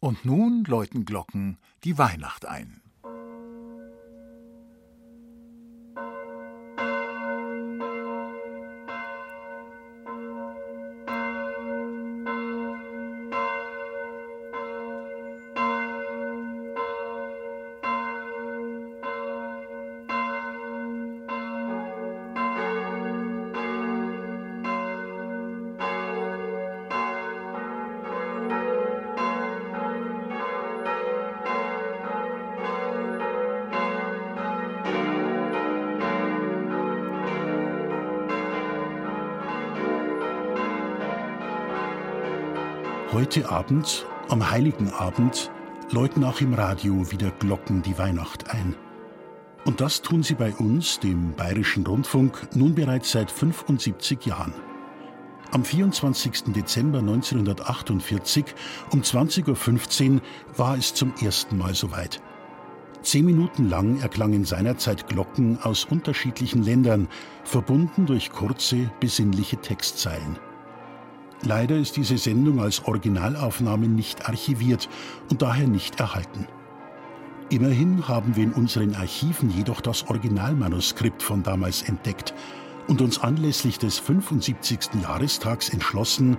Und nun läuten Glocken die Weihnacht ein. Heute Abend, am Heiligen Abend, läuten auch im Radio wieder Glocken die Weihnacht ein. Und das tun sie bei uns, dem Bayerischen Rundfunk, nun bereits seit 75 Jahren. Am 24. Dezember 1948 um 20.15 Uhr war es zum ersten Mal soweit. Zehn Minuten lang erklangen seinerzeit Glocken aus unterschiedlichen Ländern, verbunden durch kurze, besinnliche Textzeilen. Leider ist diese Sendung als Originalaufnahme nicht archiviert und daher nicht erhalten. Immerhin haben wir in unseren Archiven jedoch das Originalmanuskript von damals entdeckt und uns anlässlich des 75. Jahrestags entschlossen,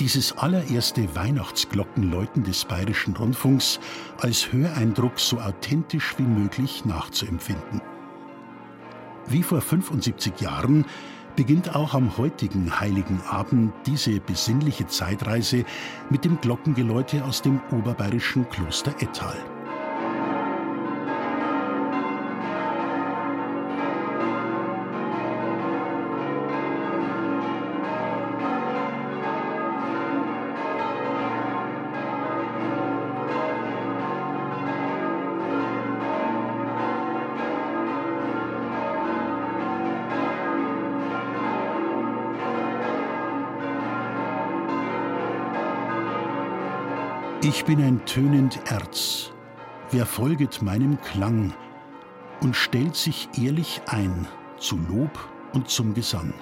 dieses allererste Weihnachtsglockenläuten des Bayerischen Rundfunks als Höreindruck so authentisch wie möglich nachzuempfinden. Wie vor 75 Jahren beginnt auch am heutigen Heiligen Abend diese besinnliche Zeitreise mit dem Glockengeläute aus dem oberbayerischen Kloster Ettal. Ich bin ein tönend Erz. Wer folget meinem Klang und stellt sich ehrlich ein zu Lob und zum Gesang.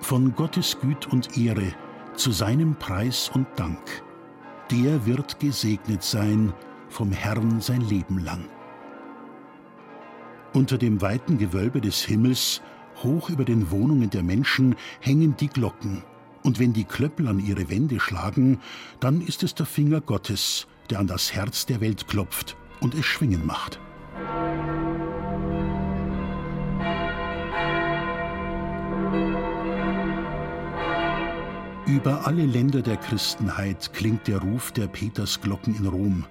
Von Gottes Güt und Ehre zu seinem Preis und Dank, der wird gesegnet sein vom Herrn sein Leben lang. Unter dem weiten Gewölbe des Himmels, hoch über den Wohnungen der Menschen, hängen die Glocken und wenn die Klöppel an ihre Wände schlagen, dann ist es der Finger Gottes, der an das Herz der Welt klopft und es schwingen macht. Über alle Länder der Christenheit klingt der Ruf der Petersglocken in Rom,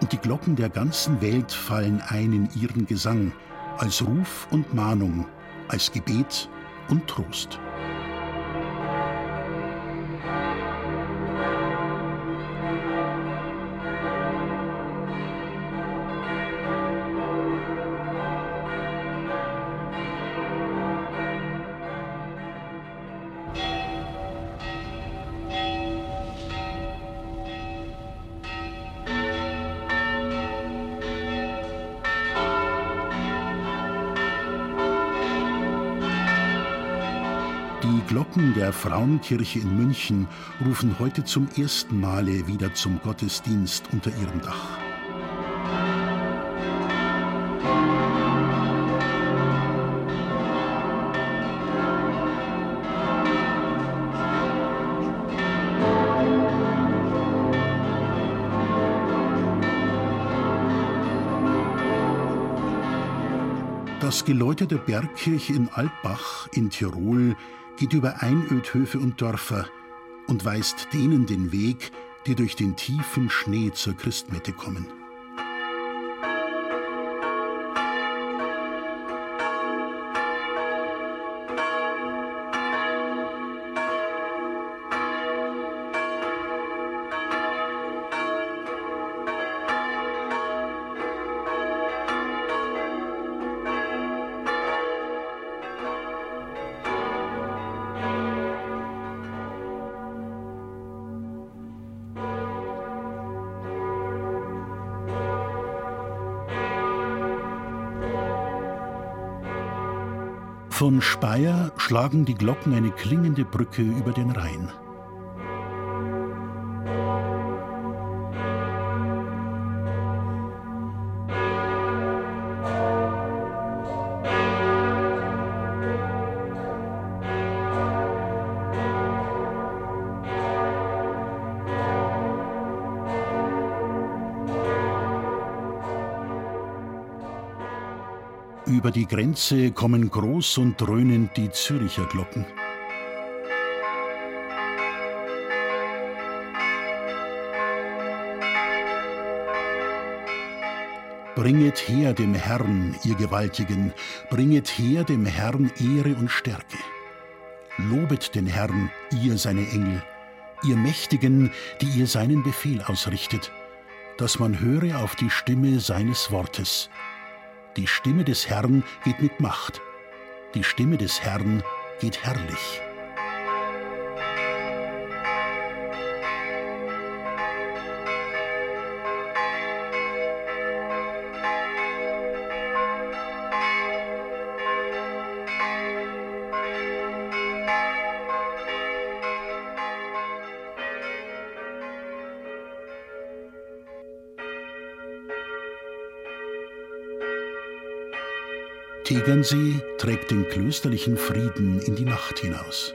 und die Glocken der ganzen Welt fallen ein in ihren Gesang, als Ruf und Mahnung, als Gebet und Trost. Glocken der Frauenkirche in München rufen heute zum ersten Male wieder zum Gottesdienst unter ihrem Dach. Das Geläute der Bergkirche in Alpbach in Tirol geht über Einödhöfe und Dörfer und weist denen den Weg, die durch den tiefen Schnee zur Christmette kommen. Von Speyer schlagen die Glocken eine klingende Brücke über den Rhein. Über die Grenze kommen groß und dröhnend die Züricher Glocken. Bringet her dem Herrn, ihr Gewaltigen, bringet her dem Herrn Ehre und Stärke. Lobet den Herrn, ihr seine Engel, ihr Mächtigen, die ihr seinen Befehl ausrichtet, dass man höre auf die Stimme seines Wortes. Die Stimme des Herrn geht mit Macht, die Stimme des Herrn geht herrlich. Tegernsee trägt den klösterlichen Frieden in die Nacht hinaus.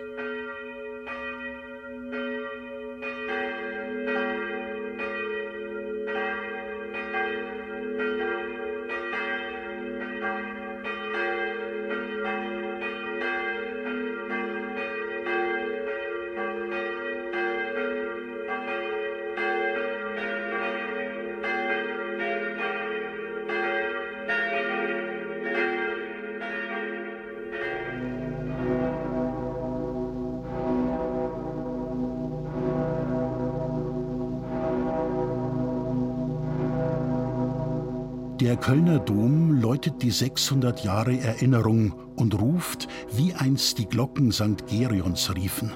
Der Kölner Dom läutet die 600 Jahre Erinnerung und ruft, wie einst die Glocken St. Gerions riefen.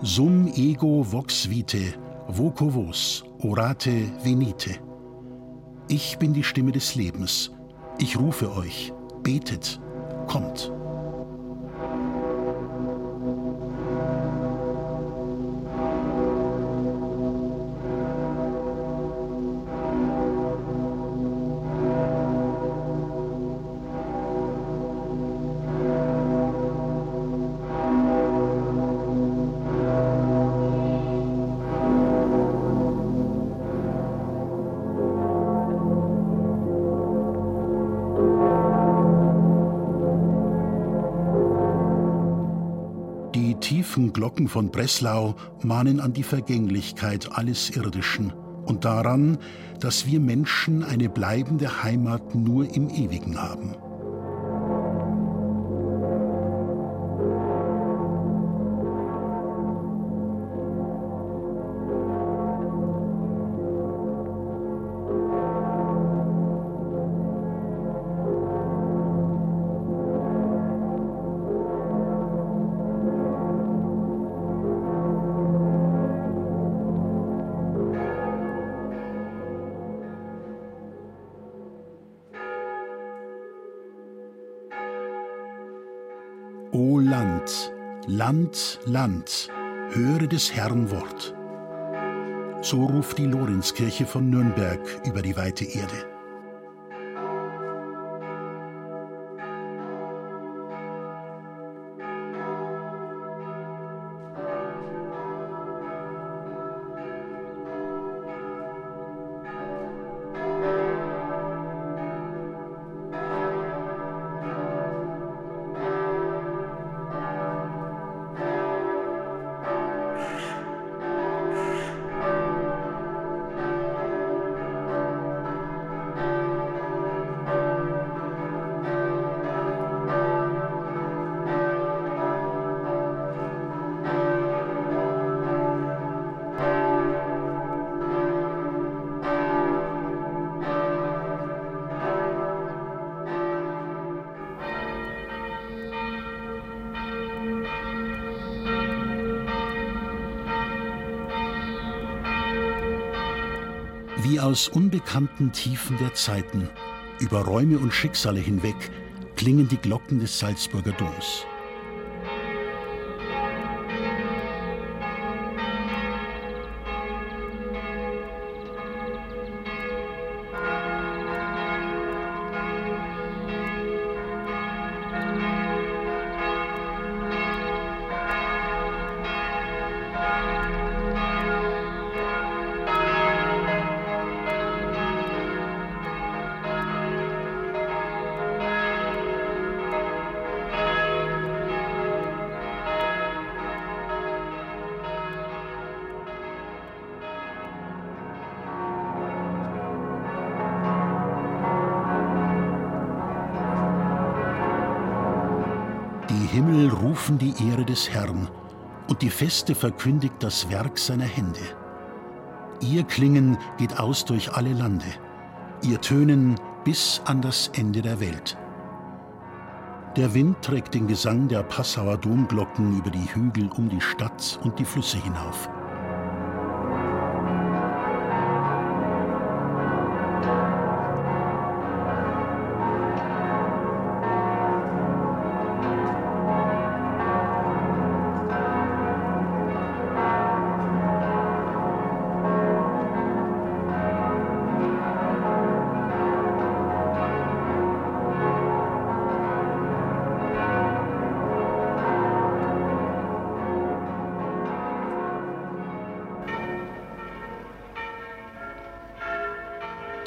Sum ego vox vitae, voco vos, orate venite. Ich bin die Stimme des Lebens. Ich rufe euch, betet, kommt. Tiefen Glocken von Breslau mahnen an die Vergänglichkeit alles Irdischen und daran, dass wir Menschen eine bleibende Heimat nur im Ewigen haben. O Land, Land, Land, höre des Herrn Wort. So ruft die Lorenzkirche von Nürnberg über die weite Erde. Wie aus unbekannten Tiefen der Zeiten, über Räume und Schicksale hinweg, klingen die Glocken des Salzburger Doms. Himmel rufen die Ehre des Herrn, und die Feste verkündigt das Werk seiner Hände. Ihr Klingen geht aus durch alle Lande, ihr Tönen bis an das Ende der Welt. Der Wind trägt den Gesang der Passauer Domglocken über die Hügel um die Stadt und die Flüsse hinauf.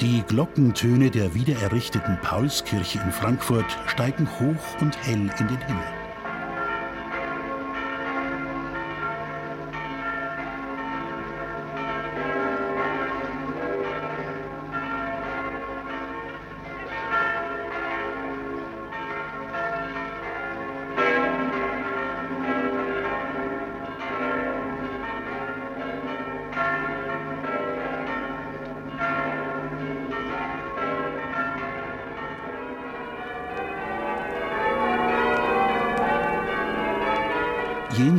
Die Glockentöne der wiedererrichteten Paulskirche in Frankfurt steigen hoch und hell in den Himmel.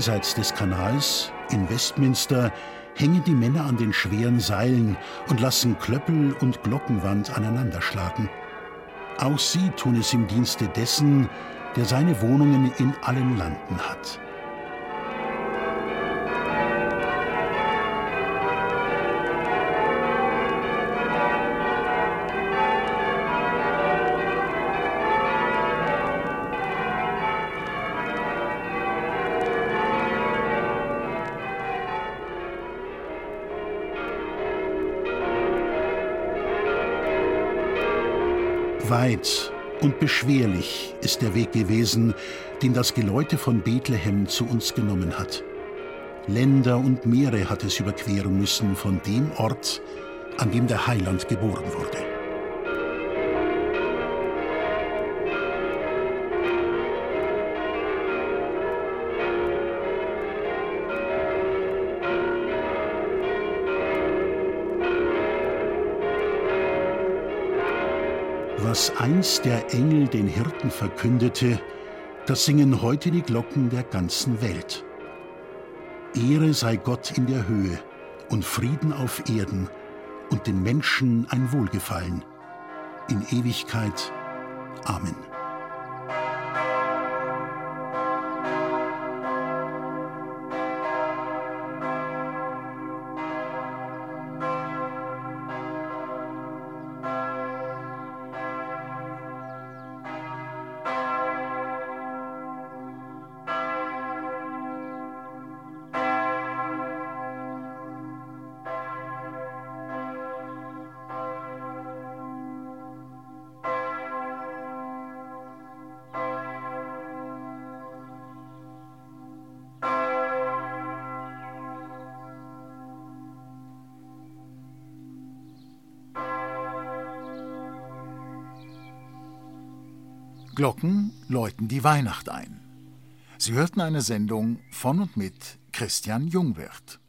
Jenseits des Kanals, in Westminster, hängen die Männer an den schweren Seilen und lassen Klöppel und Glockenwand aneinanderschlagen. Auch sie tun es im Dienste dessen, der seine Wohnungen in allen Landen hat. Weit und beschwerlich ist der Weg gewesen, den das Geläute von Bethlehem zu uns genommen hat. Länder und Meere hat es überqueren müssen von dem Ort, an dem der Heiland geboren wurde. Was einst der Engel den Hirten verkündete, das singen heute die Glocken der ganzen Welt. Ehre sei Gott in der Höhe und Frieden auf Erden und den Menschen ein Wohlgefallen. In Ewigkeit. Amen. Glocken läuten die Weihnacht ein. Sie hörten eine Sendung von und mit Christian Jungwirth.